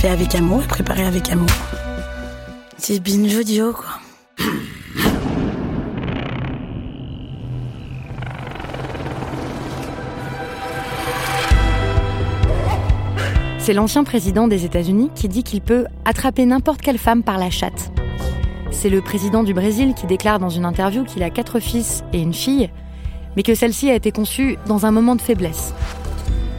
Fait avec amour et préparé avec amour. C'est binge quoi. C'est l'ancien président des États-Unis qui dit qu'il peut attraper n'importe quelle femme par la chatte. C'est le président du Brésil qui déclare dans une interview qu'il a quatre fils et une fille, mais que celle-ci a été conçue dans un moment de faiblesse.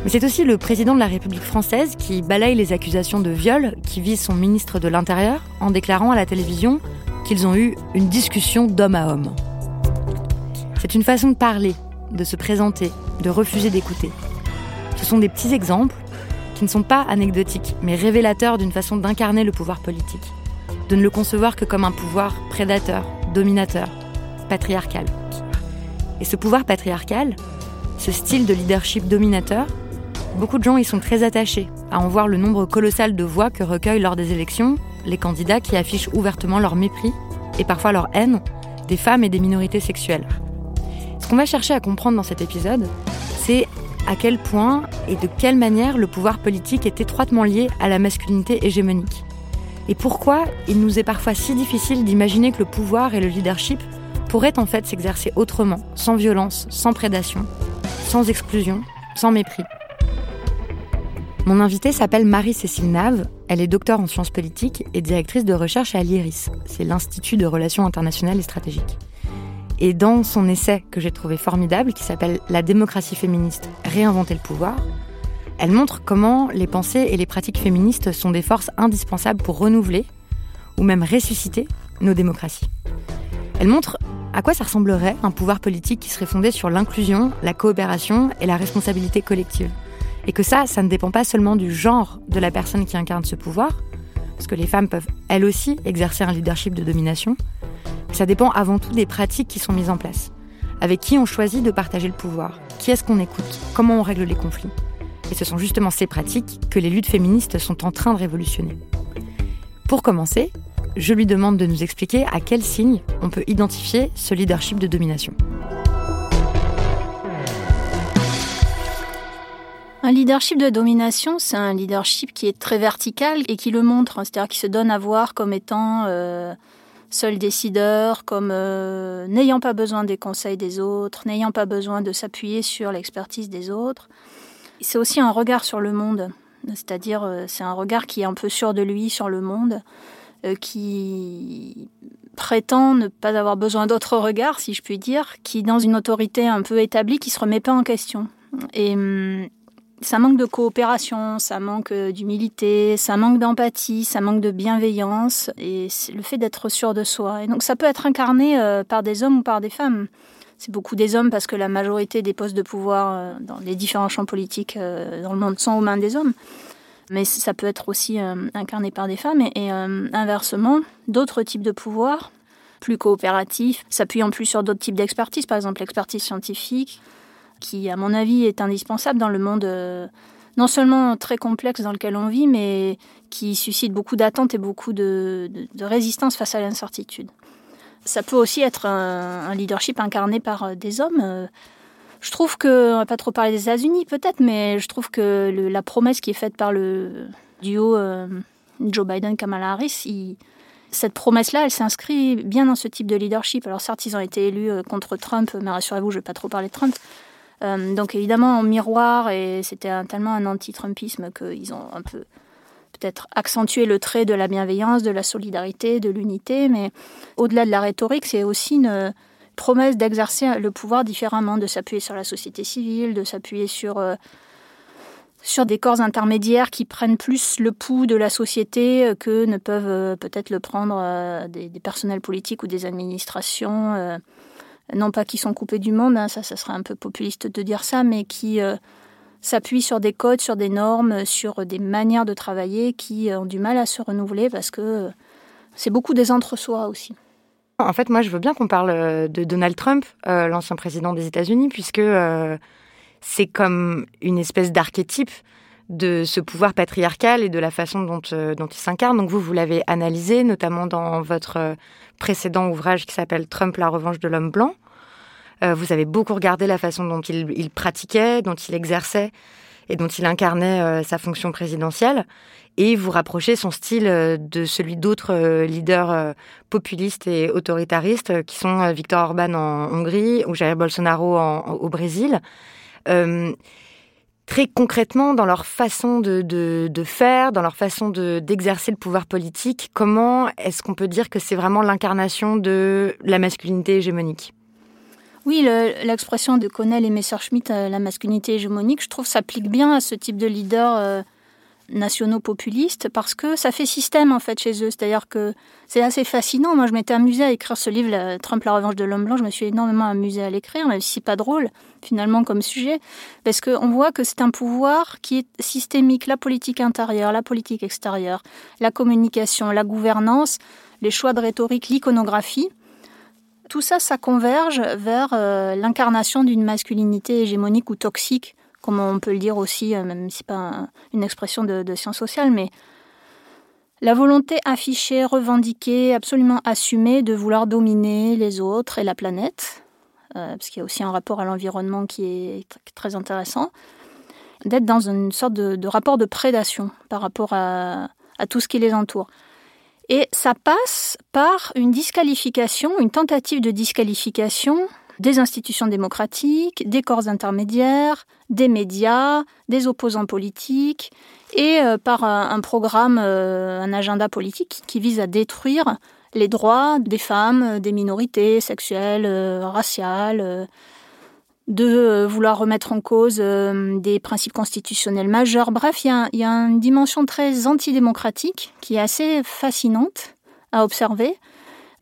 Mais c'est aussi le président de la République française qui balaye les accusations de viol qui visent son ministre de l'Intérieur en déclarant à la télévision qu'ils ont eu une discussion d'homme à homme. C'est une façon de parler, de se présenter, de refuser d'écouter. Ce sont des petits exemples qui ne sont pas anecdotiques, mais révélateurs d'une façon d'incarner le pouvoir politique, de ne le concevoir que comme un pouvoir prédateur, dominateur, patriarcal. Et ce pouvoir patriarcal, ce style de leadership dominateur, beaucoup de gens y sont très attachés, à en voir le nombre colossal de voix que recueillent lors des élections les candidats qui affichent ouvertement leur mépris et parfois leur haine des femmes et des minorités sexuelles. Ce qu'on va chercher à comprendre dans cet épisode, c'est à quel point et de quelle manière le pouvoir politique est étroitement lié à la masculinité hégémonique. Et pourquoi il nous est parfois si difficile d'imaginer que le pouvoir et le leadership pourraient en fait s'exercer autrement, sans violence, sans prédation, sans exclusion, sans mépris. Mon invitée s'appelle Marie-Cécile Nave, elle est docteur en sciences politiques et directrice de recherche à l'IRIS, c'est l'Institut de Relations internationales et stratégiques. Et dans son essai que j'ai trouvé formidable, qui s'appelle La démocratie féministe, réinventer le pouvoir, elle montre comment les pensées et les pratiques féministes sont des forces indispensables pour renouveler, ou même ressusciter, nos démocraties. Elle montre à quoi ça ressemblerait un pouvoir politique qui serait fondé sur l'inclusion, la coopération et la responsabilité collective. Et que ça, ça ne dépend pas seulement du genre de la personne qui incarne ce pouvoir, parce que les femmes peuvent elles aussi exercer un leadership de domination, ça dépend avant tout des pratiques qui sont mises en place. Avec qui on choisit de partager le pouvoir? Qui est-ce qu'on écoute? Comment on règle les conflits? Et ce sont justement ces pratiques que les luttes féministes sont en train de révolutionner. Pour commencer, je lui demande de nous expliquer à quels signes on peut identifier ce leadership de domination. Un leadership de domination, c'est un leadership qui est très vertical et qui le montre, c'est-à-dire qui se donne à voir comme étant euh, seul décideur, comme euh, n'ayant pas besoin des conseils des autres, n'ayant pas besoin de s'appuyer sur l'expertise des autres. C'est aussi un regard sur le monde, c'est-à-dire euh, c'est un regard qui est un peu sûr de lui sur le monde, qui prétend ne pas avoir besoin d'autres regards, si je puis dire, qui dans une autorité un peu établie, qui se remet pas en question. Et hum, ça manque de coopération, ça manque euh, d'humilité, ça manque d'empathie, ça manque de bienveillance et le fait d'être sûr de soi. Et donc ça peut être incarné euh, par des hommes ou par des femmes. C'est beaucoup des hommes parce que la majorité des postes de pouvoir euh, dans les différents champs politiques dans le monde sont aux mains des hommes. Mais ça peut être aussi incarné par des femmes et inversement, d'autres types de pouvoirs plus coopératifs, s'appuyant plus sur d'autres types d'expertise, par exemple l'expertise scientifique, qui, à mon avis, est indispensable dans le monde euh, non seulement très complexe dans lequel on vit, mais qui suscite beaucoup d'attentes et beaucoup de, résistance face à l'incertitude. Ça peut aussi être un, leadership incarné par euh, des hommes. Euh, je trouve que, on va pas trop parler des États-Unis peut-être, mais je trouve que la promesse qui est faite par le duo Joe Biden-Kamala Harris, cette promesse-là, elle s'inscrit bien dans ce type de leadership. Alors certes, ils ont été élus contre Trump, mais rassurez-vous, je ne vais pas trop parler de Trump. Euh, donc évidemment en miroir, et c'était tellement un anti-Trumpisme qu'ils ont un peu peut-être accentué le trait de la bienveillance, de la solidarité, de l'unité, mais au-delà de la rhétorique, c'est aussi une promesse d'exercer le pouvoir différemment, de s'appuyer sur la société civile, de s'appuyer sur, euh, sur des corps intermédiaires qui prennent plus le pouls de la société que ne peuvent euh, peut-être le prendre des, des, personnels politiques ou des administrations non pas qui sont coupés du monde, hein, ça, ça serait un peu populiste de dire ça, mais qui, euh, s'appuie sur des codes, sur des normes, sur des manières de travailler qui ont du mal à se renouveler parce que c'est beaucoup des entre-soi aussi. En fait, moi, je veux bien qu'on parle de Donald Trump, euh, l'ancien président des États-Unis, puisque euh, c'est comme une espèce d'archétype de ce pouvoir patriarcal et de la façon dont, euh, dont il s'incarne. Donc vous, vous l'avez analysé, notamment dans votre précédent ouvrage qui s'appelle Trump, la revanche de l'homme blanc. Vous avez beaucoup regardé la façon dont il, pratiquait, dont il exerçait et dont il incarnait euh, sa fonction présidentielle, et vous rapprochez son style euh, de celui d'autres euh, leaders populistes et autoritaristes qui sont Viktor Orban en Hongrie ou Jair Bolsonaro au Brésil. très concrètement, dans leur façon de, faire, dans leur façon d'exercer le pouvoir politique, comment est-ce qu'on peut dire que c'est vraiment l'incarnation de la masculinité hégémonique? Oui, l'expression de Connell et Messerschmitt, euh, la masculinité hégémonique, je trouve s'applique bien à ce type de leaders euh, nationaux populistes parce que ça fait système en fait chez eux. C'est-à-dire que c'est assez fascinant. Moi, je m'étais amusée à écrire ce livre, Trump, la revanche de l'homme blanc. Je me suis énormément amusée à l'écrire, même si pas drôle finalement comme sujet, parce qu'on voit que c'est un pouvoir qui est systémique. La politique intérieure, la politique extérieure, la communication, la gouvernance, les choix de rhétorique, l'iconographie tout ça, ça converge vers euh, l'incarnation d'une masculinité hégémonique ou toxique, comme on peut le dire aussi, euh, même si ce n'est pas une expression de, sciences sociales, mais la volonté affichée, revendiquée, absolument assumée de vouloir dominer les autres et la planète, euh, parce qu'il y a aussi un rapport à l'environnement qui est très intéressant, d'être dans une sorte de, rapport de prédation par rapport à tout ce qui les entoure. Et ça passe par une disqualification, une tentative de disqualification des institutions démocratiques, des corps intermédiaires, des médias, des opposants politiques, et euh, par un, programme, euh, un agenda politique qui vise à détruire les droits des femmes, des minorités sexuelles, euh, raciales, de euh, vouloir remettre en cause euh, des principes constitutionnels majeurs. Bref, il y, a, une dimension très antidémocratique qui est assez fascinante à observer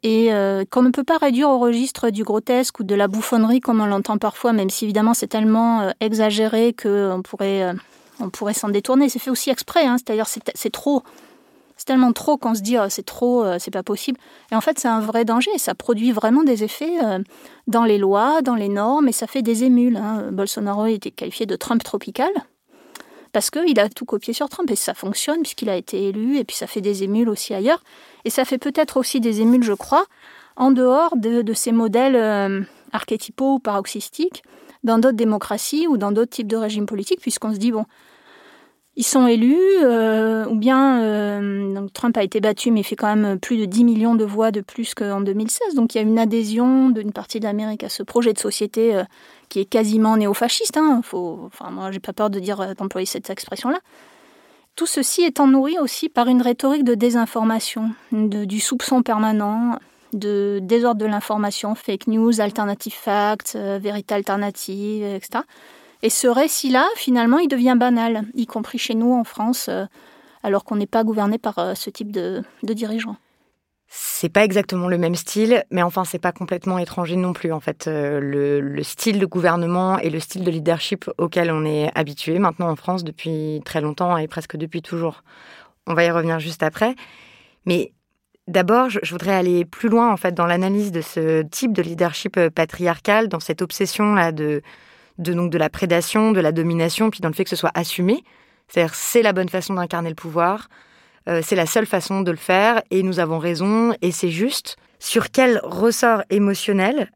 et euh, qu'on ne peut pas réduire au registre du grotesque ou de la bouffonnerie comme on l'entend parfois, même si évidemment c'est tellement exagéré qu'on pourrait, on pourrait s'en détourner. C'est fait aussi exprès, hein, c'est-à-dire c'est trop c'est tellement trop qu'on se dit c'est trop, euh, c'est pas possible. Et en fait, c'est un vrai danger. Ça produit vraiment des effets euh, dans les lois, dans les normes, et ça fait des émules. Hein. Bolsonaro était qualifié de Trump tropical parce qu'il a tout copié sur Trump et ça fonctionne puisqu'il a été élu et puis ça fait des émules aussi ailleurs. Et ça fait peut-être aussi des émules, je crois, en dehors de, ces modèles euh, archétypaux ou paroxystiques dans d'autres démocraties ou dans d'autres types de régimes politiques, puisqu'on se dit, bon, ils sont élus, euh, ou bien euh, Trump a été battu, mais il fait quand même plus de 10 millions de voix de plus qu'en 2016. Donc il y a une adhésion d'une partie de l'Amérique à ce projet de société euh, qui est quasiment néofasciste. Hein. Faut, enfin, moi, j'ai pas peur de dire d'employer cette expression-là. Tout ceci étant nourri aussi par une rhétorique de désinformation, du soupçon permanent, de désordre de l'information, fake news, alternative facts, vérité alternative, etc. Et ce récit-là, finalement, il devient banal, y compris chez nous en France, euh, alors qu'on n'est pas gouverné par euh, ce type de, dirigeants. C'est pas exactement le même style, mais enfin, c'est pas complètement étranger non plus. En fait, euh, le, style de gouvernement et le style de leadership auquel on est habitué maintenant en France depuis très longtemps et presque depuis toujours. On va y revenir juste après. Mais D'abord, je voudrais aller plus loin en fait dans l'analyse de ce type de leadership patriarcal, dans cette obsession là de de, donc, de la prédation, de la domination, puis dans le fait que ce soit assumé. C'est-à-dire, c'est la bonne façon d'incarner le pouvoir, euh, c'est la seule façon de le faire, et nous avons raison, et c'est juste. Sur quel ressort émotionnel,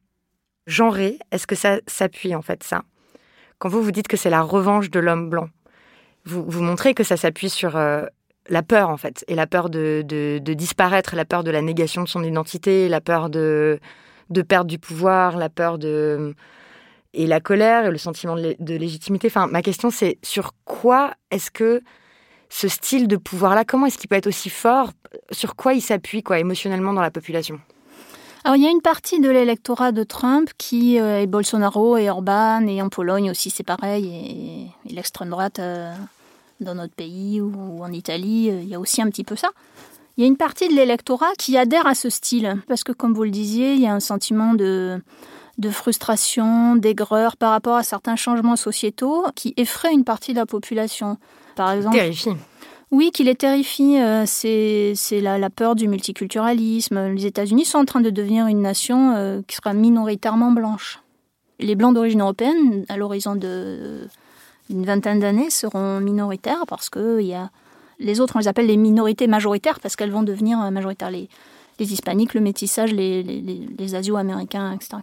genré, est-ce que ça s'appuie, en fait, ça? Quand vous vous dites que c'est la revanche de l'homme blanc, vous, vous montrez que ça s'appuie sur euh, la peur, en fait, et la peur de, de, de, disparaître, la peur de la négation de son identité, la peur de, de perdre du pouvoir, la peur de et la colère et le sentiment de légitimité. Enfin, ma question, c'est sur quoi est-ce que ce style de pouvoir-là, comment est-ce qu'il peut être aussi fort? Sur quoi il s'appuie, quoi, émotionnellement dans la population? Alors, il y a une partie de l'électorat de Trump qui euh, est Bolsonaro et Orban, et en Pologne aussi, c'est pareil, et, l'extrême droite euh, dans notre pays ou, en Italie, euh, il y a aussi un petit peu ça. Il y a une partie de l'électorat qui adhère à ce style, parce que, comme vous le disiez, il y a un sentiment de, de frustration, d'aigreur par rapport à certains changements sociétaux qui effraient une partie de la population. Par exemple, terrifie. Oui, qui les terrifie. Euh, c'est la, peur du multiculturalisme. Les États-Unis sont en train de devenir une nation euh, qui sera minoritairement blanche. Les blancs d'origine européenne, à l'horizon d'une vingtaine d'années, seront minoritaires parce que y a, les autres, on les appelle les minorités majoritaires parce qu'elles vont devenir majoritaires. Les, les hispaniques, le métissage, les, les, asio-américains, etc.,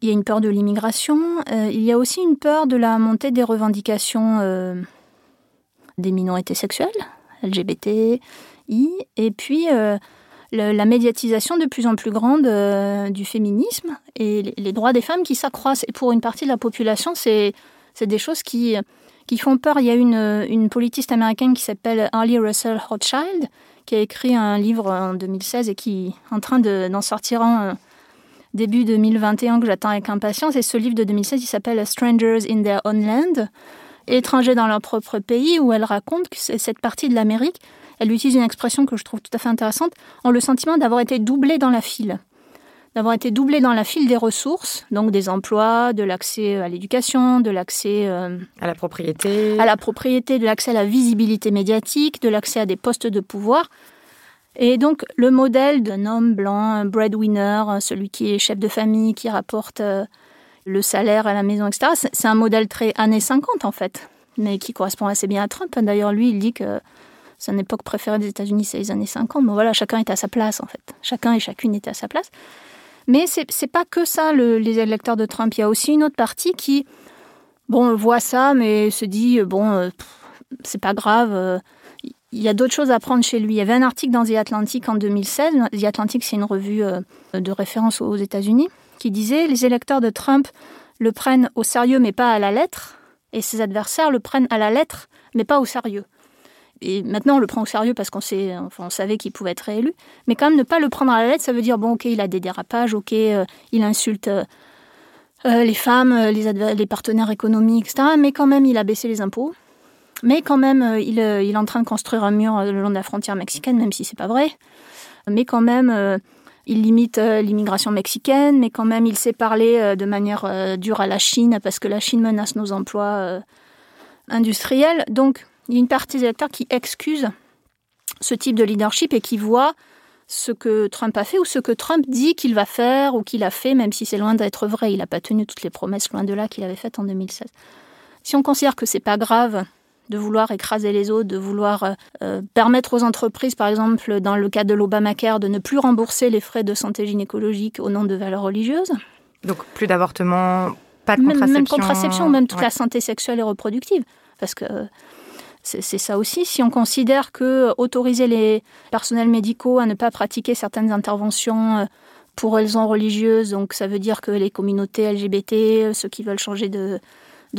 Il y a une peur de l'immigration. Euh, il y a aussi une peur de la montée des revendications euh, des minorités sexuelles, LGBTI, et puis euh, la médiatisation de plus en plus grande du féminisme et les, droits des femmes qui s'accroissent. Et pour une partie de la population, c'est des choses qui, qui font peur. Il y a une, une politiste américaine qui s'appelle Harley Russell Rothschild, qui a écrit un livre en 2016 et qui est en train d'en sortir un début 2021 que j'attends avec impatience. Et ce livre de 2016, il s'appelle Strangers in Their Own Land, étrangers dans leur propre pays, où elle raconte que cette partie de l'Amérique, elle utilise une expression que je trouve tout à fait intéressante, ont le sentiment d'avoir été doublés dans la file d'avoir été doublé dans la file des ressources, donc des emplois, de l'accès à l'éducation, de l'accès euh, à la propriété, à la propriété, de l'accès à la visibilité médiatique, de l'accès à des postes de pouvoir. Et donc le modèle d'un homme blanc, un breadwinner, celui qui est chef de famille, qui rapporte euh, le salaire à la maison, etc. C'est un modèle très années 50 en fait, mais qui correspond assez bien à Trump. D'ailleurs, lui, il dit que son époque préférée des États-Unis, c'est les années 50. Bon voilà, chacun est à sa place en fait. Chacun et chacune était à sa place. Mais c'est n'est pas que ça, les électeurs de Trump. Il y a aussi une autre partie qui, bon, voit ça, mais se dit, bon, euh, c'est pas grave. Il y a d'autres choses à prendre chez lui. Il y avait un article dans The Atlantic en 2016. The Atlantic, c'est une revue euh, de référence aux États-Unis, qui disait les électeurs de Trump le prennent au sérieux, mais pas à la lettre, et ses adversaires le prennent à la lettre, mais pas au sérieux et maintenant on le prend au sérieux parce qu'on sait, enfin, savait qu'il pouvait être réélu, mais quand même ne pas le prendre à la lettre, ça veut dire bon ok il a des dérapages, ok euh, il insulte euh, les femmes, les, les, partenaires économiques, etc. Mais quand même il a baissé les impôts, mais quand même il, il, est en train de construire un mur le long de la frontière mexicaine, même si c'est pas vrai, mais quand même il limite l'immigration mexicaine, mais quand même il sait parler de manière dure à la Chine parce que la Chine menace nos emplois industriels, donc il y a une partie des électeurs qui excuse ce type de leadership et qui voit ce que Trump a fait ou ce que Trump dit qu'il va faire ou qu'il a fait, même si c'est loin d'être vrai. Il n'a pas tenu toutes les promesses, loin de là, qu'il avait faites en 2016. Si on considère que c'est pas grave de vouloir écraser les autres, de vouloir euh, euh, permettre aux entreprises, par exemple, dans le cas de l'Obamacare, de ne plus rembourser les frais de santé gynécologique au nom de valeurs religieuses. Donc plus d'avortement, pas de contraception. Même, contraception, même toute la santé sexuelle et reproductive. Parce que c'est ça aussi. Si on considère que autoriser les personnels médicaux à ne pas pratiquer certaines interventions euh, pour raisons religieuses, donc ça veut dire que les communautés LGBT, euh, ceux qui veulent changer de,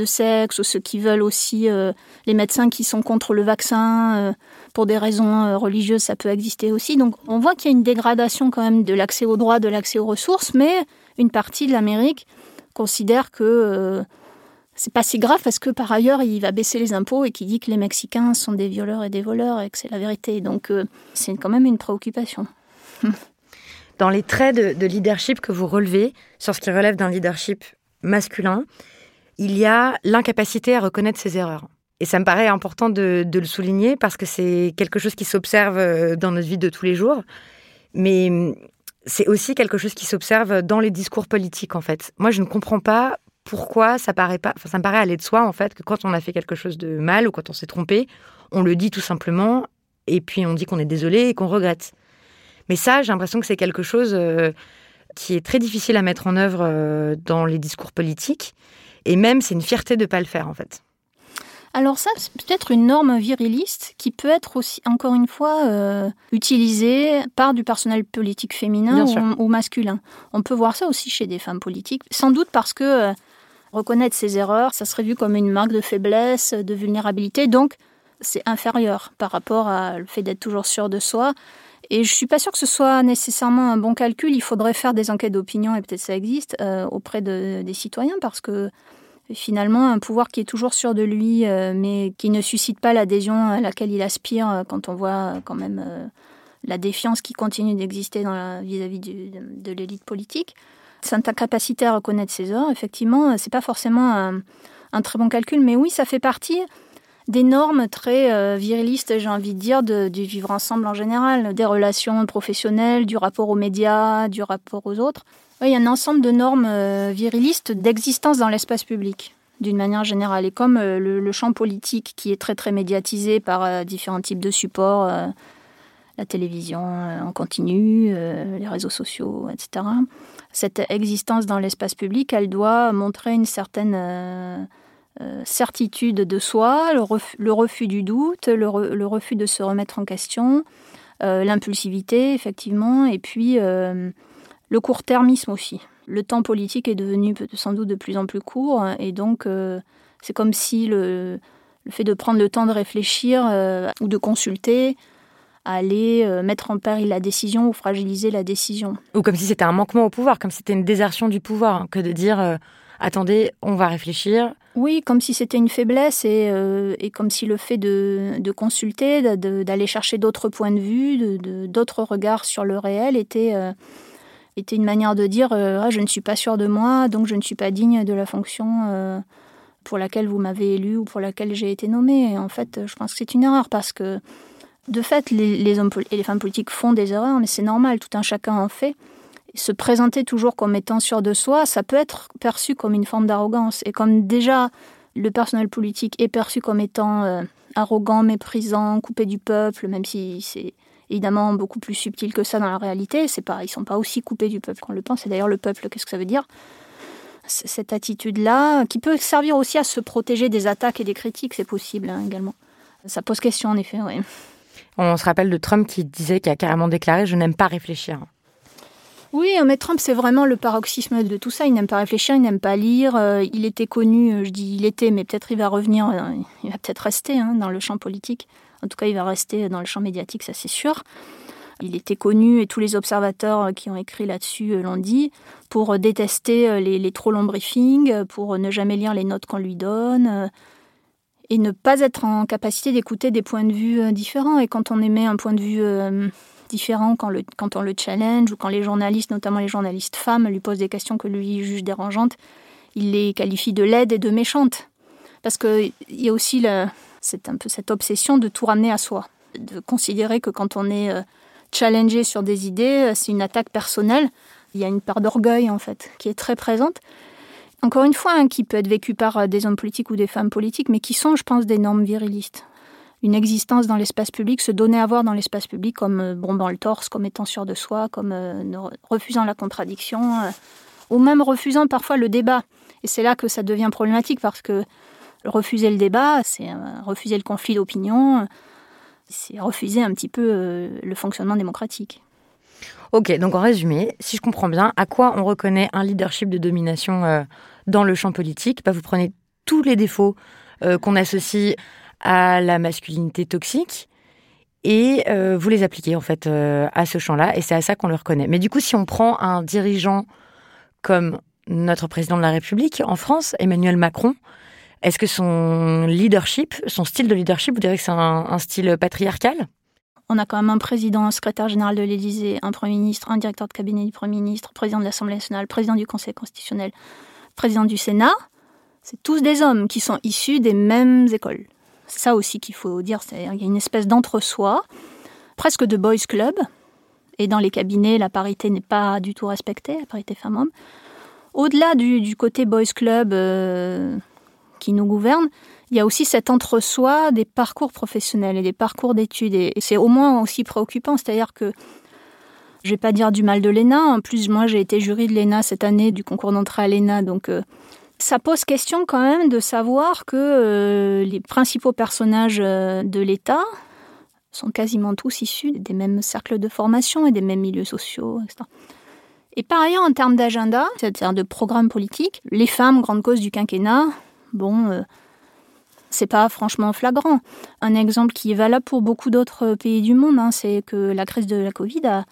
sexe, ou ceux qui veulent aussi, euh, les médecins qui sont contre le vaccin, pour des raisons religieuses, ça peut exister aussi. Donc on voit qu'il y a une dégradation quand même de l'accès aux droits, de l'accès aux ressources, mais une partie de l'Amérique considère que c'est pas si grave parce que par ailleurs, il va baisser les impôts et qui dit que les Mexicains sont des violeurs et des voleurs et que c'est la vérité. Donc, euh, c'est quand même une préoccupation. Dans les traits de, leadership que vous relevez, sur ce qui relève d'un leadership masculin, il y a l'incapacité à reconnaître ses erreurs. Et ça me paraît important de, le souligner parce que c'est quelque chose qui s'observe euh, dans notre vie de tous les jours. Mais hum, c'est aussi quelque chose qui s'observe dans les discours politiques, en fait. Moi, je ne comprends pas pourquoi ça paraît pas, ça me paraît aller de soi en fait que quand on a fait quelque chose de mal ou quand on s'est trompé, on le dit tout simplement et puis on dit qu'on est désolé et qu'on regrette. Mais ça, j'ai l'impression que c'est quelque chose euh, qui est très difficile à mettre en œuvre euh, dans les discours politiques et même c'est une fierté de pas le faire en fait. Alors ça, c'est peut-être une norme viriliste qui peut être aussi, encore une fois, euh, utilisée par du personnel politique féminin ou, masculin. On peut voir ça aussi chez des femmes politiques, sans doute parce que Reconnaître ses erreurs, ça serait vu comme une marque de faiblesse, de vulnérabilité, donc c'est inférieur par rapport à le fait d'être toujours sûr de soi. Et je suis pas sûre que ce soit nécessairement un bon calcul. Il faudrait faire des enquêtes d'opinion, et peut-être ça existe, euh, auprès des citoyens, parce que finalement, un pouvoir qui est toujours sûr de lui, euh, mais qui ne suscite pas l'adhésion à laquelle il aspire, euh, quand on voit quand même la défiance qui continue d'exister vis-à-vis de l'élite politique, Cette incapacité à reconnaître ses heures, effectivement, c'est pas forcément un, très bon calcul, mais oui, ça fait partie des normes très euh, virilistes, j'ai envie de dire, de, du vivre ensemble en général, des relations professionnelles, du rapport aux médias, du rapport aux autres. Il y a un ensemble de normes euh, virilistes d'existence dans l'espace public d'une manière générale. Et comme euh, le, champ politique qui est très très médiatisé par différents types de supports, la télévision en continu, les réseaux sociaux, etc., cette existence dans l'espace public, elle doit montrer une certaine certitude de soi, le refus, du doute, le, refus de se remettre en question, l'impulsivité, effectivement, et puis le court-termisme aussi le temps politique est devenu sans doute de plus en plus court et donc euh, c'est comme si le, fait de prendre le temps de réfléchir euh, ou de consulter allait euh, mettre en péril la décision ou fragiliser la décision. Ou comme si c'était un manquement au pouvoir, comme si c'était une désertion du pouvoir, que de dire attendez, on va réfléchir. Oui, comme si c'était une faiblesse et, comme si le fait de, consulter, d'aller chercher d'autres points de vue, d'autres regards sur le réel était était une manière de dire euh, ah, je ne suis pas sûr de moi, donc je ne suis pas digne de la fonction euh, pour laquelle vous m'avez élu ou pour laquelle j'ai été nommé. En fait, je pense que c'est une erreur parce que de fait, les, hommes et les femmes politiques font des erreurs, mais c'est normal, tout un chacun en fait. Se présenter toujours comme étant sûr de soi, ça peut être perçu comme une forme d'arrogance. Et comme déjà le personnel politique est perçu comme étant euh, arrogant, méprisant, coupé du peuple, même si c'est évidemment beaucoup plus subtil que ça dans la réalité. C'est pas, ils sont pas aussi coupés du peuple qu'on le pense. Et d'ailleurs, le peuple, qu'est-ce que ça veut dire? Cette attitude-là, qui peut servir aussi à se protéger des attaques et des critiques, c'est possible hein, également. Ça pose question en effet, oui. On se rappelle de Trump qui disait, qui a carrément déclaré Je n'aime pas réfléchir. Oui, mais Trump, c'est vraiment le paroxysme de tout ça. Il n'aime pas réfléchir, il n'aime pas lire. Euh, il était connu, euh, je dis il était, mais peut-être il va revenir, euh, il va peut-être rester hein, dans le champ politique. En tout cas, il va rester dans le champ médiatique, ça c'est sûr. Il était connu, et tous les observateurs qui ont écrit là-dessus l'ont dit, pour détester les, trop longs briefings, pour ne jamais lire les notes qu'on lui donne, et ne pas être en capacité d'écouter des points de vue différents. Et quand on émet un point de vue différent quand, on le challenge ou quand les journalistes, notamment les journalistes femmes, lui posent des questions que lui juge dérangeantes, il les qualifie de laides et de méchantes. Parce qu'il y a aussi un peu cette obsession de tout ramener à soi, de considérer que quand on est euh, challengé sur des idées, euh, c'est une attaque personnelle. Il y a une part d'orgueil en fait qui est très présente. Encore une fois, hein, qui peut être vécue par euh, des hommes politiques ou des femmes politiques, mais qui sont, je pense, des normes virilistes une existence dans l'espace public, se donner à voir dans l'espace public comme euh, bombant le torse, comme étant sûr de soi, comme euh, refusant la contradiction, euh, ou même refusant parfois le débat. Et c'est là que ça devient problématique parce que refuser le débat, c'est refuser le conflit d'opinion, c'est refuser un petit peu le fonctionnement démocratique. Ok, donc en résumé, si je comprends bien, à quoi on reconnaît un leadership de domination dans le champ politique? Bah, Vous prenez tous les défauts qu'on associe à la masculinité toxique et euh, vous les appliquez en fait euh, à ce champ-là et c'est à ça qu'on le reconnaît. Mais du coup, si on prend un dirigeant comme notre président de la République en France, Emmanuel Macron, est-ce que son leadership, son style de leadership, vous direz que c'est un, style patriarcal? On a quand même un président, un secrétaire général de l'Élysée, un Premier ministre, un directeur de cabinet du Premier ministre, président de l'Assemblée nationale, président du Conseil constitutionnel, président du Sénat. C'est tous des hommes qui sont issus des mêmes écoles. C'est ça aussi qu'il faut dire, il y a une espèce d'entre-soi, presque de boys club. Et dans les cabinets, la parité n'est pas du tout respectée, la parité femmes-hommes. Au-delà du, côté boys club euh, qui nous gouverne, il y a aussi cet entre-soi des parcours professionnels et des parcours d'études. Et, c'est au moins aussi préoccupant, c'est-à-dire que je vais pas dire du mal de l'ENA. En plus, moi, j'ai été jury de l'ENA cette année, du concours d'entrée à l'ENA. Donc, euh, ça pose question quand même de savoir que euh, les principaux personnages euh, de l'État sont quasiment tous issus des mêmes cercles de formation et des mêmes milieux sociaux, etc. Et par ailleurs, en termes d'agenda, c'est-à-dire de programme politique, les femmes, grande cause du quinquennat, bon, euh, c'est pas franchement flagrant. Un exemple qui est valable pour beaucoup d'autres pays du monde, hein, c'est que la crise de la Covid a,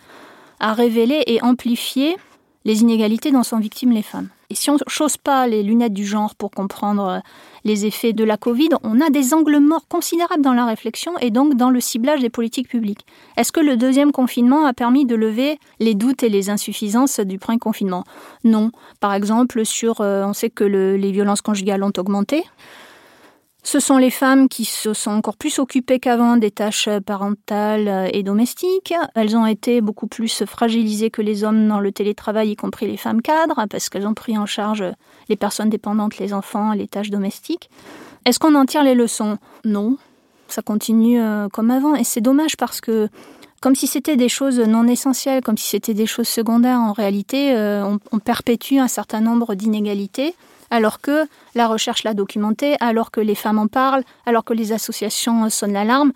a révélé et amplifié les inégalités dont sont victimes les femmes. Et si on ne chausse pas les lunettes du genre pour comprendre euh, les effets de la Covid, on a des angles morts considérables dans la réflexion et donc dans le ciblage des politiques publiques. Est-ce que le deuxième confinement a permis de lever les doutes et les insuffisances du premier confinement? Non. Par exemple, sur, euh, on sait que les violences conjugales ont augmenté. Ce sont les femmes qui se sont encore plus occupées qu'avant des tâches parentales et domestiques. Elles ont été beaucoup plus fragilisées que les hommes dans le télétravail, y compris les femmes cadres, parce qu'elles ont pris en charge les personnes dépendantes, les enfants, les tâches domestiques. Est-ce qu'on en tire les leçons? Non. Ça continue euh, comme avant. Et c'est dommage parce que comme si c'était des choses non essentielles, comme si c'était des choses secondaires, en réalité, euh, on perpétue un certain nombre d'inégalités alors que la recherche l'a documenté, alors que les femmes en parlent, alors que les associations sonnent l'alarme.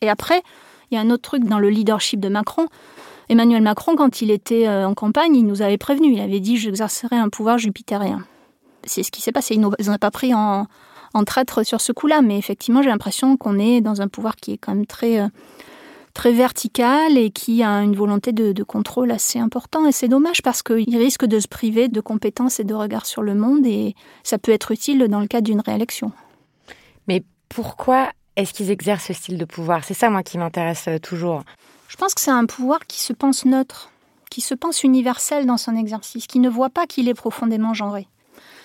Et après, il y a un autre truc dans le leadership de Macron. Emmanuel Macron, quand il était euh, en campagne, il nous avait prévenu, il avait dit j'exercerai un pouvoir jupitérien. C'est ce qui s'est passé, ils n'ont pas pris en, traître sur ce coup-là, mais effectivement j'ai l'impression qu'on est dans un pouvoir qui est quand même très... Euh, très vertical et qui a une volonté de, contrôle assez important. Et c'est dommage parce qu'il risque de se priver de compétences et de regard sur le monde et ça peut être utile dans le cadre d'une réélection. Mais pourquoi est-ce qu'ils exercent ce style de pouvoir? C'est ça, moi, qui m'intéresse euh, toujours. Je pense que c'est un pouvoir qui se pense neutre, qui se pense universel dans son exercice, qui ne voit pas qu'il est profondément genré.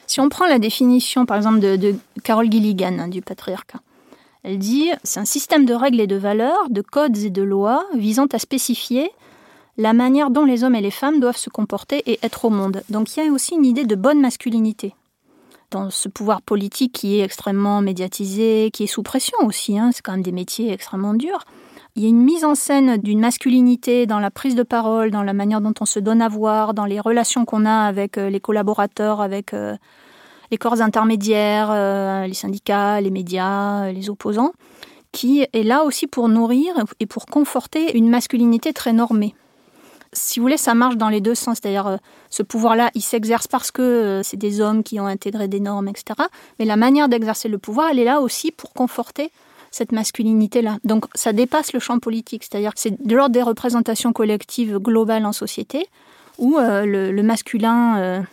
Si on prend la définition, par exemple, de, de Carol Gilligan hein, du patriarcat, elle dit c'est un système de règles et de valeurs, de codes et de lois visant à spécifier la manière dont les hommes et les femmes doivent se comporter et être au monde. Donc il y a aussi une idée de bonne masculinité dans ce pouvoir politique qui est extrêmement médiatisé, qui est sous pression aussi. Hein. c'est quand même des métiers extrêmement durs. Il y a une mise en scène d'une masculinité dans la prise de parole, dans la manière dont on se donne à voir, dans les relations qu'on a avec euh, les collaborateurs, avec euh, les corps intermédiaires, euh, les syndicats, les médias, les opposants, qui est là aussi pour nourrir et pour conforter une masculinité très normée. Si vous voulez, ça marche dans les deux sens. C'est-à-dire, euh, ce pouvoir-là, il s'exerce parce que euh, c'est des hommes qui ont intégré des normes, etc. Mais la manière d'exercer le pouvoir, elle est là aussi pour conforter cette masculinité-là. Donc ça dépasse le champ politique, c'est-à-dire que c'est de l'ordre des représentations collectives globales en société, où le, masculin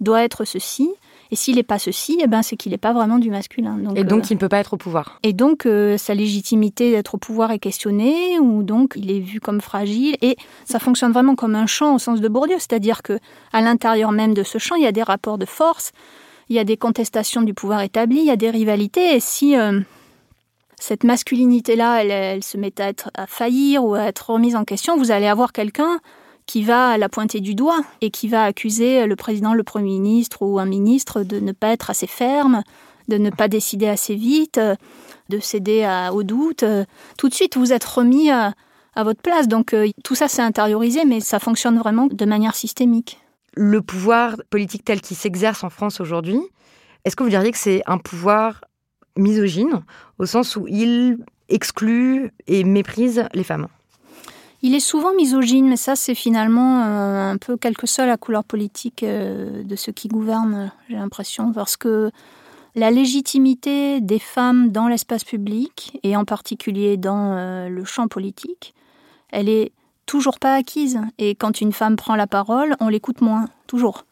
doit être ceci, et s'il n'est pas ceci, eh ben, c'est qu'il n'est pas vraiment du masculin. et donc, euh, il ne peut pas être au pouvoir. Et donc, euh, sa légitimité d'être au pouvoir est questionnée, ou donc il est vu comme fragile. Et ça fonctionne vraiment comme un champ au sens de Bourdieu, c'est-à-dire que à l'intérieur même de ce champ, il y a des rapports de force, il y a des contestations du pouvoir établi, il y a des rivalités. Et si euh, cette masculinité-là, elle, elle, se met à, être, à faillir ou à être remise en question, vous allez avoir quelqu'un qui va la pointer du doigt et qui va accuser le président, le Premier ministre ou un ministre de ne pas être assez ferme, de ne pas décider assez vite, de céder à, au doute. Tout de suite, vous êtes remis à, votre place. Donc euh, tout ça, c'est intériorisé, mais ça fonctionne vraiment de manière systémique. Le pouvoir politique tel qu'il s'exerce en France aujourd'hui, est-ce que vous diriez que c'est un pouvoir misogyne, au sens où il exclut et méprise les femmes? Il est souvent misogyne, mais ça, c'est finalement euh, un peu quelque soit la couleur politique euh, de ceux qui gouvernent, j'ai l'impression, parce que la légitimité des femmes dans l'espace public, et en particulier dans euh, le champ politique, elle est toujours pas acquise. Et quand une femme prend la parole, on l'écoute moins, toujours.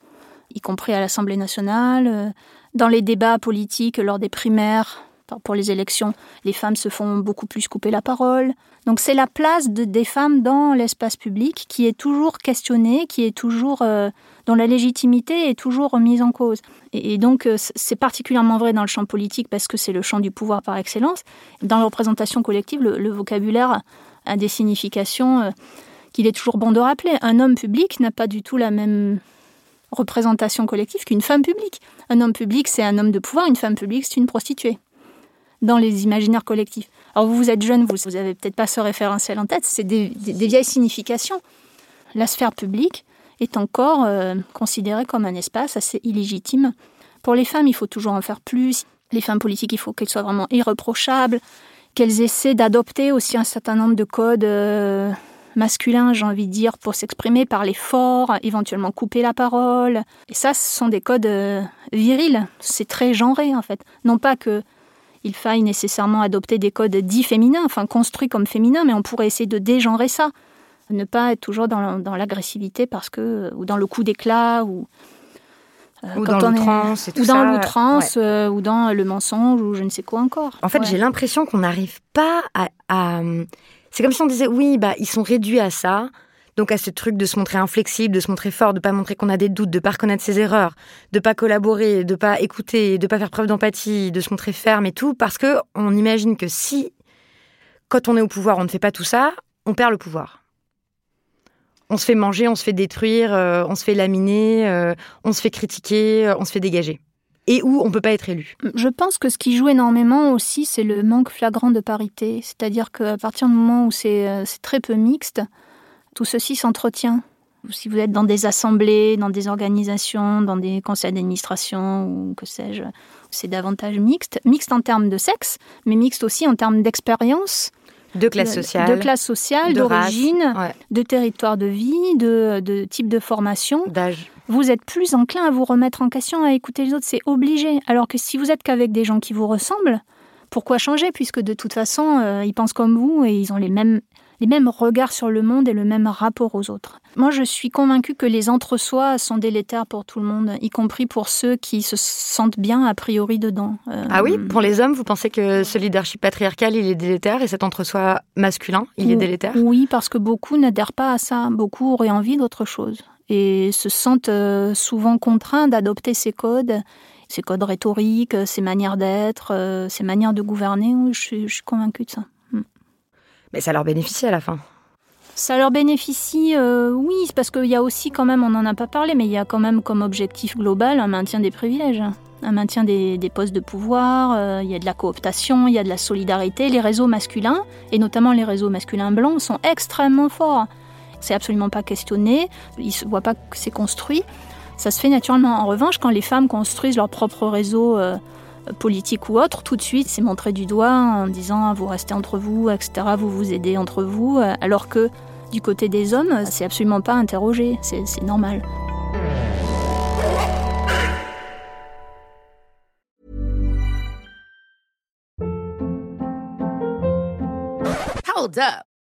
Y compris à l'Assemblée nationale, dans les débats politiques lors des primaires, pour les élections, les femmes se font beaucoup plus couper la parole. Donc c'est la place des femmes dans l'espace public qui est toujours questionnée, qui est toujours euh, dont la légitimité est toujours remise en cause. Et, donc euh, c'est particulièrement vrai dans le champ politique parce que c'est le champ du pouvoir par excellence. Dans la représentation collective, le, vocabulaire a des significations euh, qu'il est toujours bon de rappeler. Un homme public n'a pas du tout la même représentation collective qu'une femme publique. Un homme public, c'est un homme de pouvoir, une femme publique, c'est une prostituée dans les imaginaires collectifs. Alors vous, êtes jeune, vous n'avez peut-être pas ce référentiel en tête, c'est des, vieilles significations. La sphère publique est encore euh, considérée comme un espace assez illégitime. Pour les femmes, il faut toujours en faire plus. Les femmes politiques, il faut qu'elles soient vraiment irreprochables, qu'elles essaient d'adopter aussi un certain nombre de codes euh, masculins, j'ai envie de dire, pour s'exprimer, parler fort, éventuellement couper la parole. Et ça, ce sont des codes euh, virils. C'est très genré, en fait. Non pas que il faille nécessairement adopter des codes dits féminins, enfin construits comme féminins, mais on pourrait essayer de dégenrer ça. Ne pas être toujours dans l'agressivité parce que, ou dans le coup d'éclat, ou ou, dans l'outrance, ou dans l'outrance, ou dans le mensonge, ou je ne sais quoi encore. En fait, j'ai l'impression qu'on n'arrive pas à. C'est comme si on disait oui, bah ils sont réduits à ça. Donc à ce truc de se montrer inflexible, de se montrer fort, de pas montrer qu'on a des doutes, de pas reconnaître ses erreurs, de pas collaborer, de pas écouter, de pas faire preuve d'empathie, de se montrer ferme et tout, parce que on imagine que si, quand on est au pouvoir, on ne fait pas tout ça, on perd le pouvoir. On se fait manger, on se fait détruire, euh, on se fait laminer, euh, on se fait critiquer, euh, on se fait dégager. Et où on peut pas être élu. Je pense que ce qui joue énormément aussi, c'est le manque flagrant de parité. C'est-à-dire qu'à partir du moment où c'est très peu mixte, tout ceci s'entretient. Si vous êtes dans des assemblées, dans des organisations, dans des conseils d'administration ou que sais-je, c'est davantage mixte. Mixte en termes de sexe, mais mixte aussi en termes d'expérience. De classe sociale. De classe sociale, d'origine, de territoire de vie, de, de type de formation. D'âge. Vous êtes plus enclin à vous remettre en question, à écouter les autres, c'est obligé. Alors que si vous êtes qu'avec des gens qui vous ressemblent, pourquoi changer Puisque de toute façon, euh, ils pensent comme vous et ils ont les mêmes les mêmes regards sur le monde et le même rapport aux autres. Moi, je suis convaincue que les entre-soi sont délétères pour tout le monde, y compris pour ceux qui se sentent bien a priori dedans. Euh, ah oui, pour les hommes, vous pensez que ce leadership patriarcal, il est délétère et cet entre-soi masculin, il est délétère? Oui, parce que beaucoup n'adhèrent pas à ça. Beaucoup auraient envie d'autre chose et se sentent euh, souvent contraints d'adopter ces codes ces codes rhétoriques, ces manières d'être, euh, ces manières de gouverner. je suis convaincue de ça. Mais ça leur bénéficie à la fin. Ça leur bénéficie, euh, oui, parce qu'il y a aussi quand même, on n'en a pas parlé, mais il y a quand même comme objectif global un maintien des privilèges, un maintien des, postes de pouvoir, euh, il y a de la cooptation, il y a de la solidarité. Les réseaux masculins, et notamment les réseaux masculins blancs, sont extrêmement forts. C'est absolument pas questionné, ils ne voient pas que c'est construit. Ça se fait naturellement. En revanche, quand les femmes construisent leur propre réseau, euh, politique ou autre, tout de suite, c'est montré du doigt en disant vous restez entre vous, etc., vous vous aidez entre vous, alors que du côté des hommes, c'est absolument pas interrogé, c'est normal.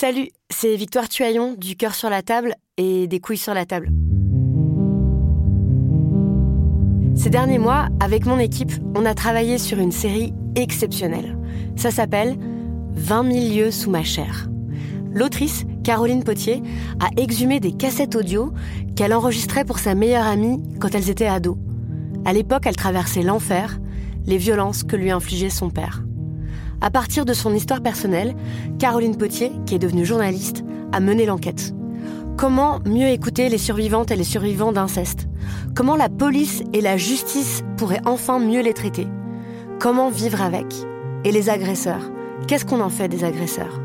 Salut, c'est Victoire Tuaillon du cœur sur la table et des couilles sur la table. Ces derniers mois, avec mon équipe, on a travaillé sur une série exceptionnelle. Ça s'appelle 20 000 lieux sous ma chair. L'autrice, Caroline Potier, a exhumé des cassettes audio qu'elle enregistrait pour sa meilleure amie quand elles étaient ados. À l'époque, elle traversait l'enfer, les violences que lui infligeait son père. À partir de son histoire personnelle, Caroline Potier, qui est devenue journaliste, a mené l'enquête. Comment mieux écouter les survivantes et les survivants d'inceste? Comment la police et la justice pourraient enfin mieux les traiter? Comment vivre avec? Et les agresseurs? Qu'est-ce qu'on en fait des agresseurs?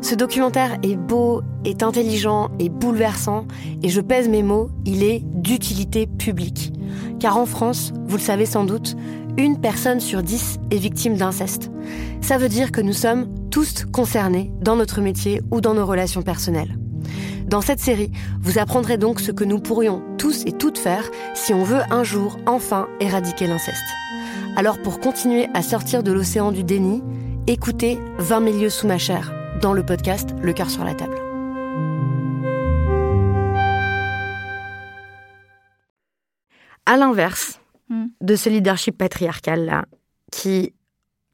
Ce documentaire est beau, est intelligent, et bouleversant, et je pèse mes mots, il est d'utilité publique. Car en France, vous le savez sans doute, une personne sur dix est victime d'inceste. Ça veut dire que nous sommes tous concernés dans notre métier ou dans nos relations personnelles. Dans cette série, vous apprendrez donc ce que nous pourrions tous et toutes faire si on veut un jour enfin éradiquer l'inceste. Alors pour continuer à sortir de l'océan du déni, écoutez 20 milieux sous ma chair dans le podcast Le cœur sur la table. À l'inverse, Hmm. de ce leadership patriarcal-là, qui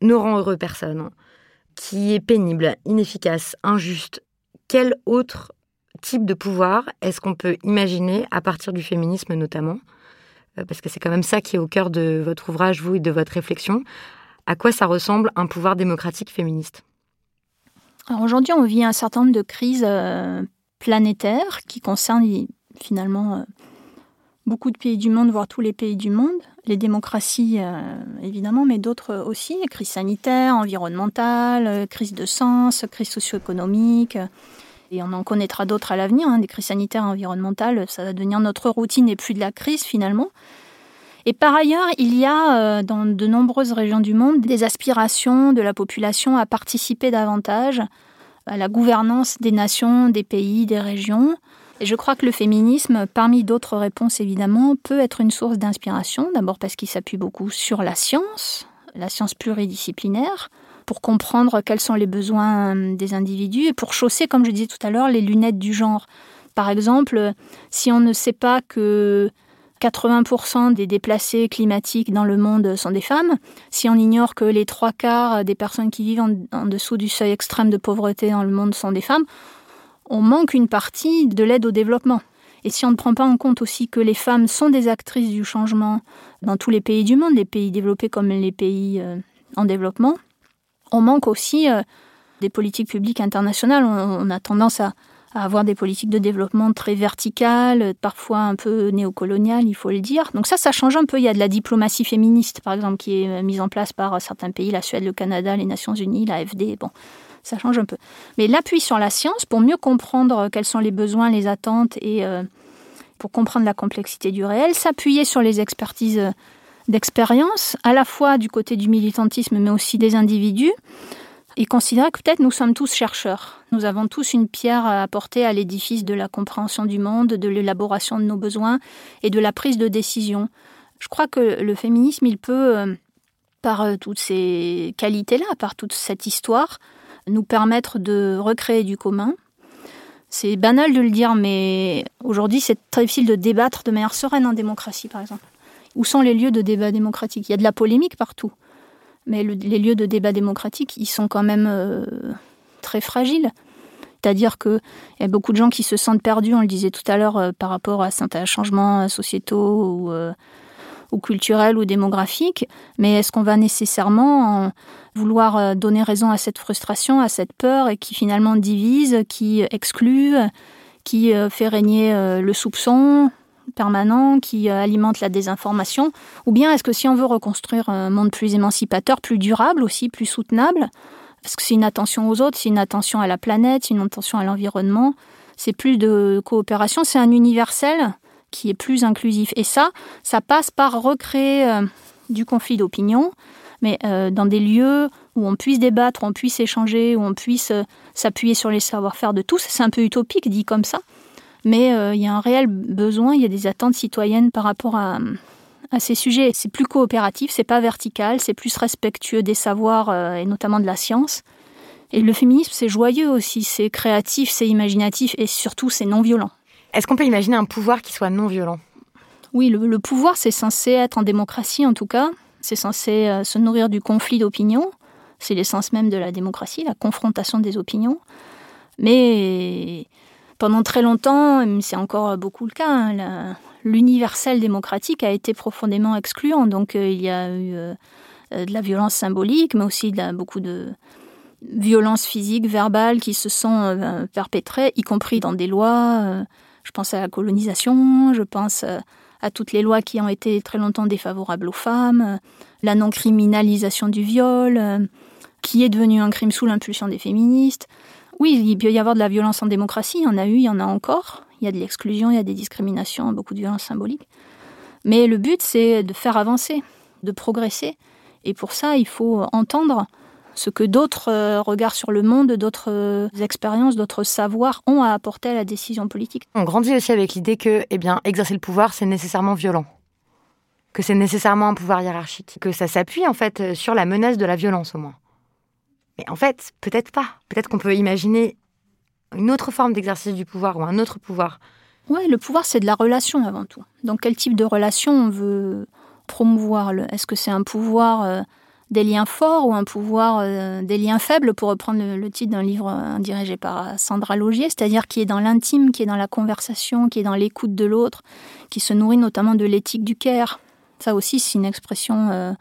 ne rend heureux personne, qui est pénible, inefficace, injuste, quel autre type de pouvoir est-ce qu'on peut imaginer, à partir du féminisme notamment, euh, parce que c'est quand même ça qui est au cœur de votre ouvrage, vous, et de votre réflexion. À quoi ça ressemble un pouvoir démocratique féministe? Aujourd'hui, on vit un certain nombre de crises euh, planétaires qui concernent finalement euh, beaucoup de pays du monde, voire tous les pays du monde. Les démocraties, évidemment, mais d'autres aussi. Crise sanitaire, environnementale, crise de sens, crise socio-économique. Et on en connaîtra d'autres à l'avenir, hein, des crises sanitaires, environnementales, ça va devenir notre routine et plus de la crise finalement. Et par ailleurs, il y a euh, dans de nombreuses régions du monde des aspirations de la population à participer davantage à la gouvernance des nations, des pays, des régions. Et je crois que le féminisme, parmi d'autres réponses évidemment, peut être une source d'inspiration, d'abord parce qu'il s'appuie beaucoup sur la science, la science pluridisciplinaire, pour comprendre quels sont les besoins euh, des individus et pour chausser, comme je disais tout à l'heure, les lunettes du genre. Par exemple, si on ne sait pas que 80% des déplacés climatiques dans le monde sont des femmes, si on ignore que les trois quarts des personnes qui vivent en, dessous du seuil extrême de pauvreté dans le monde sont des femmes, on manque une partie de l'aide au développement. Et si on ne prend pas en compte aussi que les femmes sont des actrices du changement dans tous les pays du monde, les pays développés comme les pays euh, en développement, on manque aussi euh, des politiques publiques internationales. On, a tendance à, avoir des politiques de développement très verticales, parfois un peu néocoloniales, il faut le dire. Donc ça, ça change un peu. Il y a de la diplomatie féministe, par exemple, qui est euh, mise en place par certains pays, la Suède, le Canada, les Nations Unies, l'AFD. Bon, ça change un peu. Mais l'appui sur la science, pour mieux comprendre quels sont les besoins, les attentes et euh, pour comprendre la complexité du réel, s'appuyer sur les expertises d'expérience, à la fois du côté du militantisme, mais aussi des individus, et considérer que peut-être nous sommes tous chercheurs. Nous avons tous une pierre à apporter à l'édifice de la compréhension du monde, de l'élaboration de nos besoins et de la prise de décision. Je crois que le féminisme, il peut, euh, par euh, toutes ces qualités-là, par toute cette histoire, nous permettre de recréer du commun. C'est banal de le dire, mais aujourd'hui, c'est très difficile de débattre de manière sereine en démocratie, par exemple. Où sont les lieux de débat démocratique? Il y a de la polémique partout. Mais les lieux de débat démocratique, ils sont quand même euh, très fragiles. C'est-à-dire qu'il y a beaucoup de gens qui se sentent perdus, on le disait tout à l'heure, euh, par rapport à certains changements euh, sociétaux ou, ou, culturels ou démographiques. Mais est-ce qu'on va nécessairement vouloir donner raison à cette frustration, à cette peur, et qui finalement divise, qui exclut, qui fait régner le soupçon permanent qui euh, alimente la désinformation? Ou bien est-ce que si on veut reconstruire un monde plus émancipateur, plus durable aussi, plus soutenable, parce que c'est une attention aux autres, c'est une attention à la planète, c'est une attention à l'environnement, c'est plus de coopération, c'est un universel qui est plus inclusif. Et ça, ça passe par recréer euh, du conflit d'opinion, mais euh, dans des lieux où on puisse débattre, où on puisse échanger, où on puisse s'appuyer sur les savoir-faire de tous. C'est un peu utopique dit comme ça, mais euh, il y a un réel besoin, il y a des attentes citoyennes par rapport à, ces sujets. C'est plus coopératif, c'est pas vertical, c'est plus respectueux des savoirs euh, et notamment de la science. Et le féminisme, c'est joyeux aussi, c'est créatif, c'est imaginatif et surtout c'est non violent. Est-ce qu'on peut imaginer un pouvoir qui soit non violent Oui, le, pouvoir, c'est censé être en démocratie en tout cas. C'est censé euh, se nourrir du conflit d'opinion. C'est l'essence même de la démocratie, la confrontation des opinions. Mais pendant très longtemps, c'est encore beaucoup le cas, hein, l'universel démocratique a été profondément excluant. Donc euh, il y a eu euh, de la violence symbolique, mais aussi beaucoup de violences physiques, verbales qui se sont perpétrées, y compris dans des lois. Je pense à la colonisation, je pense à toutes les lois qui ont été très longtemps défavorables aux femmes, la non-criminalisation du viol, qui est devenu un crime sous l'impulsion des féministes. Oui, il peut y avoir de la violence en démocratie, il y en a eu, il y en a encore. Il y a de l'exclusion, il y a des discriminations, beaucoup de violence symbolique. Mais le but, c'est de faire avancer, de progresser. Et pour ça, il faut entendre ce que d'autres euh, regards sur le monde, d'autres euh, expériences, d'autres savoirs ont à apporter à la décision politique. On grandit aussi avec l'idée que, eh bien, exercer le pouvoir, c'est nécessairement violent. Que c'est nécessairement un pouvoir hiérarchique. Que ça s'appuie, en fait, sur la menace de la violence, au moins. Mais en fait, peut-être pas. Peut-être qu'on peut imaginer une autre forme d'exercice du pouvoir ou un autre pouvoir. Oui, le pouvoir, c'est de la relation avant tout. Donc, quel type de relation on veut promouvoir Est-ce que c'est un pouvoir euh, des liens forts ou un pouvoir euh, des liens faibles, pour reprendre le, titre d'un livre euh, dirigé par Sandra Logier, c'est-à-dire qui est dans l'intime, qui est dans la conversation, qui est dans l'écoute de l'autre, qui se nourrit notamment de l'éthique du care. Ça aussi, c'est une expression euh,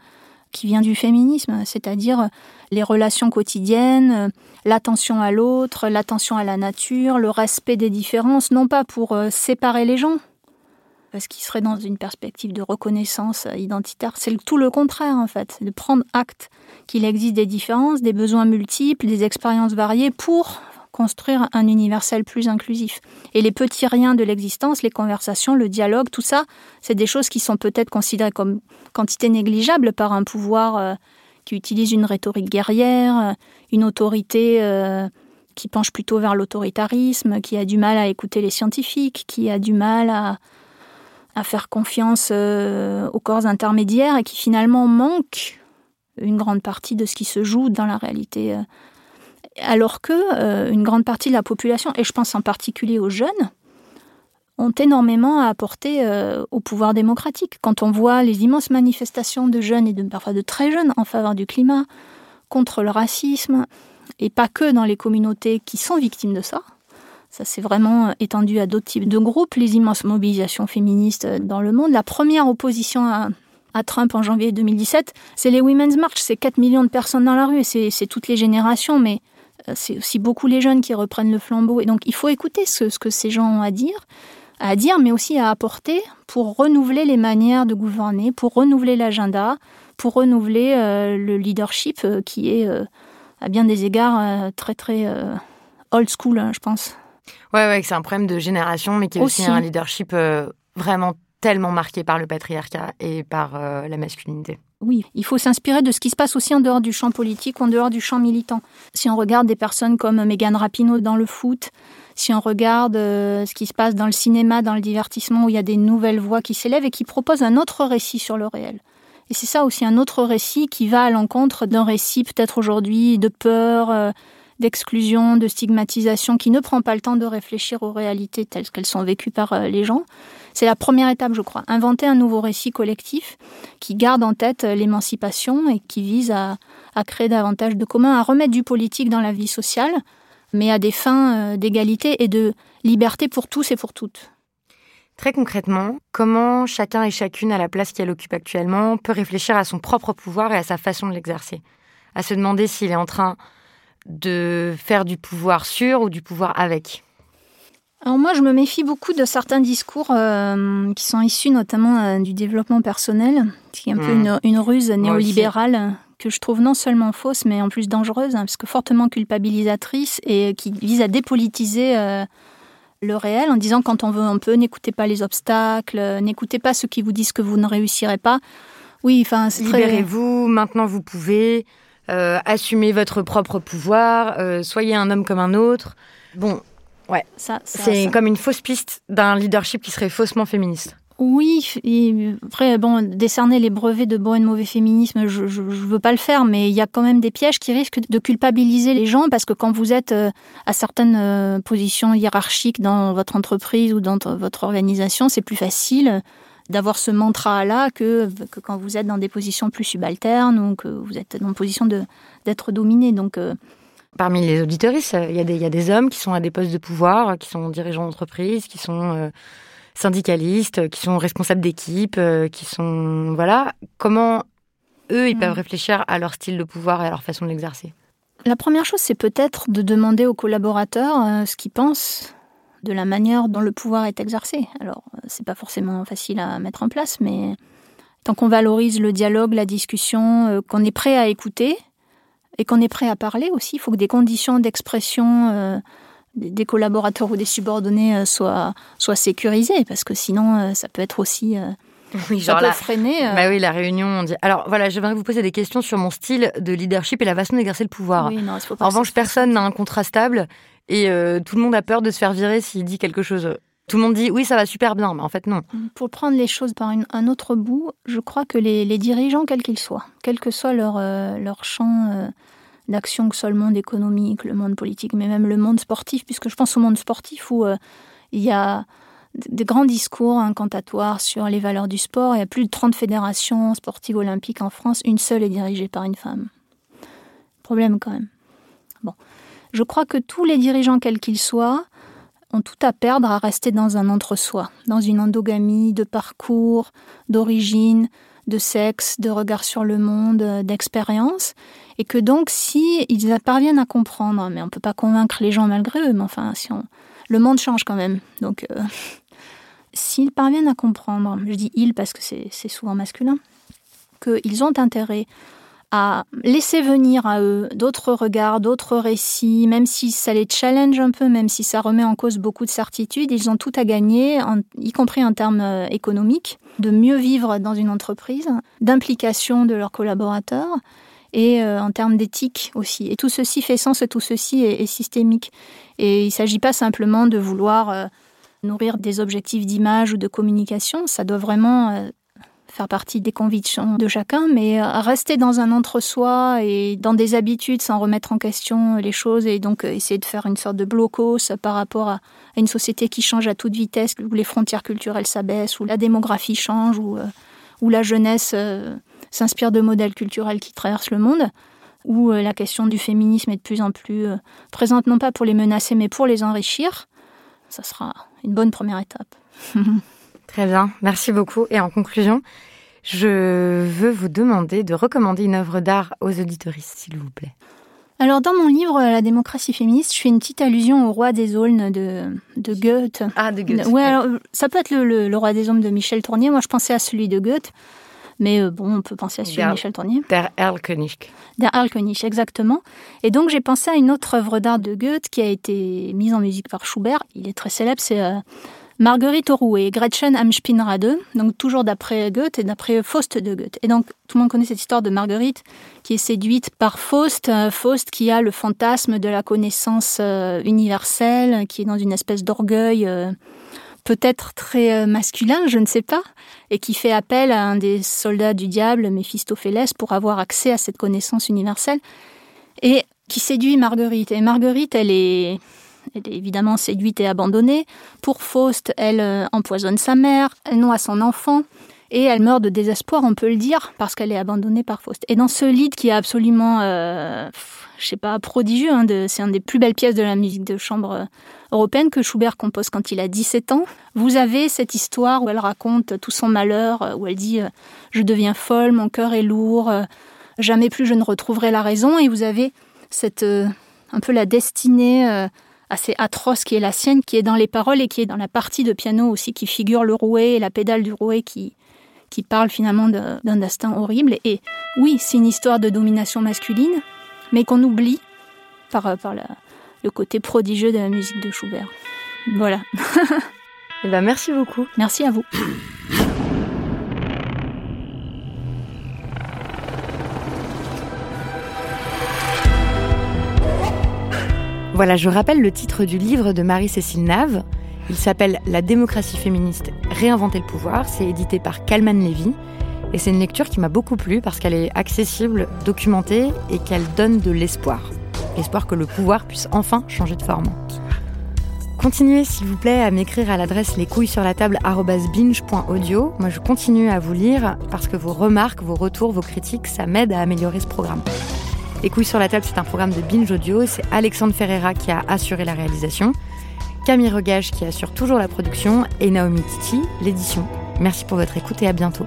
qui vient du féminisme, c'est-à-dire les relations quotidiennes, l'attention à l'autre, l'attention à la nature, le respect des différences, non pas pour séparer les gens, parce qu'il serait dans une perspective de reconnaissance identitaire. C'est tout le contraire, en fait. De prendre acte qu'il existe des différences, des besoins multiples, des expériences variées pour construire un universel plus inclusif. Et les petits riens de l'existence, les conversations, le dialogue, tout ça, c'est des choses qui sont peut-être considérées comme quantité négligeable par un pouvoir euh, qui utilise une rhétorique guerrière, euh, une autorité euh, qui penche plutôt vers l'autoritarisme, qui a du mal à écouter les scientifiques, qui a du mal à, à faire confiance euh, aux corps intermédiaires et qui finalement manquent une grande partie de ce qui se joue dans la réalité. Euh. Alors que euh, une grande partie de la population, et je pense en particulier aux jeunes, ont énormément à apporter au pouvoir démocratique. Quand on voit les immenses manifestations de jeunes et de, parfois de très jeunes en faveur du climat, contre le racisme, et pas que dans les communautés qui sont victimes de ça, ça s'est vraiment étendu à d'autres types de groupes, les immenses mobilisations féministes dans le monde. La première opposition à, Trump en janvier 2017, c'est les Women's March. C'est 4 millions de personnes dans la rue, c'est toutes les générations, mais euh, c'est aussi beaucoup les jeunes qui reprennent le flambeau. Et donc il faut écouter ce, que ces gens ont à dire, à dire, mais aussi à apporter pour renouveler les manières de gouverner, pour renouveler l'agenda, pour renouveler euh, le leadership euh, qui est à bien des égards très très old school, hein, je pense. Ouais, ouais, c'est un problème de génération, mais qui est aussi, un leadership euh, vraiment tellement marqué par le patriarcat et par euh, la masculinité. Oui, il faut s'inspirer de ce qui se passe aussi en dehors du champ politique, en dehors du champ militant. Si on regarde des personnes comme Megan Rapinoe dans le foot, si on regarde euh, ce qui se passe dans le cinéma, dans le divertissement, où il y a des nouvelles voix qui s'élèvent et qui proposent un autre récit sur le réel. Et c'est ça aussi un autre récit qui va à l'encontre d'un récit peut-être aujourd'hui de peur, d'exclusion, de stigmatisation, qui ne prend pas le temps de réfléchir aux réalités telles qu'elles sont vécues par euh, les gens. C'est la première étape, je crois. Inventer un nouveau récit collectif qui garde en tête euh, l'émancipation et qui vise à, créer davantage de communs, à remettre du politique dans la vie sociale, mais à des fins euh, d'égalité et de liberté pour tous et pour toutes. Très concrètement, comment chacun et chacune à la place qu'elle occupe actuellement peut réfléchir à son propre pouvoir et à sa façon de l'exercer? À se demander s'il est en train de faire du pouvoir sur ou du pouvoir avec alors moi, je me méfie beaucoup de certains discours euh, qui sont issus notamment euh, du développement personnel, qui est un peu hmm. une, ruse néolibérale que je trouve non seulement fausse, mais en plus dangereuse, hein, parce que fortement culpabilisatrice et qui vise à dépolitiser euh, le réel en disant quand on veut un peu, n'écoutez pas les obstacles, n'écoutez pas ceux qui vous disent que vous ne réussirez pas. Oui, enfin, c'est Libérez-vous, maintenant vous pouvez. Euh, assumez votre propre pouvoir, euh, soyez un homme comme un autre. Bon, ouais, ça, c'est comme une fausse piste d'un leadership qui serait faussement féministe. Oui, après, bon, décerner les brevets de bon et de mauvais féminisme, je ne veux pas le faire, mais il y a quand même des pièges qui risquent de culpabiliser les gens parce que quand vous êtes euh, à certaines positions hiérarchiques dans votre entreprise ou dans votre organisation, c'est plus facile d'avoir ce mantra-là que, que, quand vous êtes dans des positions plus subalternes ou que vous êtes dans une position d'être dominé. Donc, euh, Parmi les auditoristes, il y, a des, il y a des hommes qui sont à des postes de pouvoir, qui sont dirigeants d'entreprise, qui sont euh, syndicalistes, qui sont responsables d'équipe, euh, qui sont... Voilà. Comment eux, ils mm. peuvent réfléchir à leur style de pouvoir et à leur façon de l'exercer? La première chose, c'est peut-être de demander aux collaborateurs ce qu'ils pensent de la manière dont le pouvoir est exercé. Alors, c'est pas forcément facile à mettre en place, mais tant qu'on valorise le dialogue, la discussion, euh, qu'on est prêt à écouter et qu'on est prêt à parler aussi, il faut que des conditions d'expression euh, des collaborateurs ou des subordonnés euh, soient, soient sécurisées, parce que sinon, ça peut être aussi oui, genre ça peut freiner. Bah oui, la réunion. On dit... Alors voilà, j'aimerais vous poser des questions sur mon style de leadership et la façon d'exercer le pouvoir. en revanche, personne n'a un contrat stable et euh, tout le monde a peur de se faire virer s'il dit quelque chose. Tout le monde dit oui, ça va super bien, mais en fait non. Pour prendre les choses par un autre bout, je crois que les, dirigeants, quels qu'ils soient, quel que soit leur, euh, leur champ euh, d'action, que ce soit le monde économique, le monde politique, mais même le monde sportif, puisque je pense au monde sportif où il y a des grands discours incantatoires sur les valeurs du sport. Il y a plus de 30 fédérations sportives olympiques en France. Une seule est dirigée par une femme. Problème quand même. Bon. Je crois que tous les dirigeants, quels qu'ils soient, ont tout à perdre à rester dans un entre-soi, dans une endogamie de parcours, d'origine, de sexe, de regard sur le monde, euh, d'expérience, et que donc si ils parviennent à comprendre, mais on ne peut pas convaincre les gens malgré eux, mais enfin, si le monde change quand même, donc euh, s'ils parviennent à comprendre, je dis ils parce que c'est souvent masculin, qu'ils ont intérêt à laisser venir à eux d'autres regards, d'autres récits, même si ça les challenge un peu, même si ça remet en cause beaucoup de certitudes, ils ont tout à gagner, y compris en termes euh, économiques, de mieux vivre dans une entreprise, d'implication de leurs collaborateurs et euh, en termes d'éthique aussi. Et tout ceci fait sens et tout ceci est, systémique. Et il ne s'agit pas simplement de vouloir euh, nourrir des objectifs d'image ou de communication, ça doit vraiment faire partie des convictions de chacun, mais euh, rester dans un entre-soi et dans des habitudes sans remettre en question les choses et donc euh, essayer de faire une sorte de blocos par rapport à une société qui change à toute vitesse, où les frontières culturelles s'abaissent, où la démographie change, où, euh, où la jeunesse s'inspire de modèles culturels qui traversent le monde, où la question du féminisme est de plus en plus présente, non pas pour les menacer, mais pour les enrichir. Ça sera une bonne première étape. Très bien, merci beaucoup. Et en conclusion, je veux vous demander de recommander une œuvre d'art aux auditoristes, s'il vous plaît. Alors, dans mon livre La démocratie féministe, je fais une petite allusion au roi des aulnes de, de Goethe. Ah, de Goethe. Ouais, alors, ça peut être le, roi des aulnes de Michel Tournier. Moi, je pensais à celui de Goethe. Mais euh, bon, on peut penser à celui de Michel Tournier. Der Erlkönig. Der Erlkönig, exactement. Et donc, j'ai pensé à une autre œuvre d'art de Goethe qui a été mise en musique par Schubert. Il est très célèbre, c'est euh, Marguerite Orouet, Gretchen am Spinnrade, donc toujours d'après Goethe et d'après Faust de Goethe. Et donc tout le monde connaît cette histoire de Marguerite qui est séduite par Faust, euh, Faust qui a le fantasme de la connaissance universelle, qui est dans une espèce d'orgueil peut-être très masculin, je ne sais pas, et qui fait appel à un des soldats du diable, Méphistophélès, pour avoir accès à cette connaissance universelle, et qui séduit Marguerite. Et Marguerite, elle est elle est évidemment séduite et abandonnée. Pour Faust, elle euh, empoisonne sa mère, elle noie son enfant. Et elle meurt de désespoir, on peut le dire, parce qu'elle est abandonnée par Faust. Et dans ce lit qui est absolument, euh, je sais pas, prodigieux, hein, c'est une des plus belles pièces de la musique de chambre euh, européenne que Schubert compose quand il a 17 ans. Vous avez cette histoire où elle raconte tout son malheur, où elle dit Je deviens folle, mon cœur est lourd, jamais plus je ne retrouverai la raison. Et vous avez cette, un peu la destinée assez atroce qui est la sienne, qui est dans les paroles et qui est dans la partie de piano aussi qui figure le rouet et la pédale du rouet qui, qui parle finalement d'un destin horrible. Et oui, c'est une histoire de domination masculine, mais qu'on oublie par, par le côté prodigieux de la musique de Schubert. Voilà. eh ben, merci beaucoup. Merci à vous. Voilà, je rappelle le titre du livre de Marie-Cécile Nave. Il s'appelle La démocratie féministe, réinventer le pouvoir. C'est édité par Kalman Levy. Et c'est une lecture qui m'a beaucoup plu parce qu'elle est accessible, documentée et qu'elle donne de l'espoir. L'espoir que le pouvoir puisse enfin changer de forme. Continuez s'il vous plaît à m'écrire à l'adresse les couilles sur la table binge.audio. Moi je continue à vous lire parce que vos remarques, vos retours, vos critiques, ça m'aide à améliorer ce programme. Les couilles sur la table, c'est un programme de Binge Audio. C'est Alexandre Ferreira qui a assuré la réalisation, Camille Regage qui assure toujours la production et Naomi Titi l'édition. Merci pour votre écoute et à bientôt.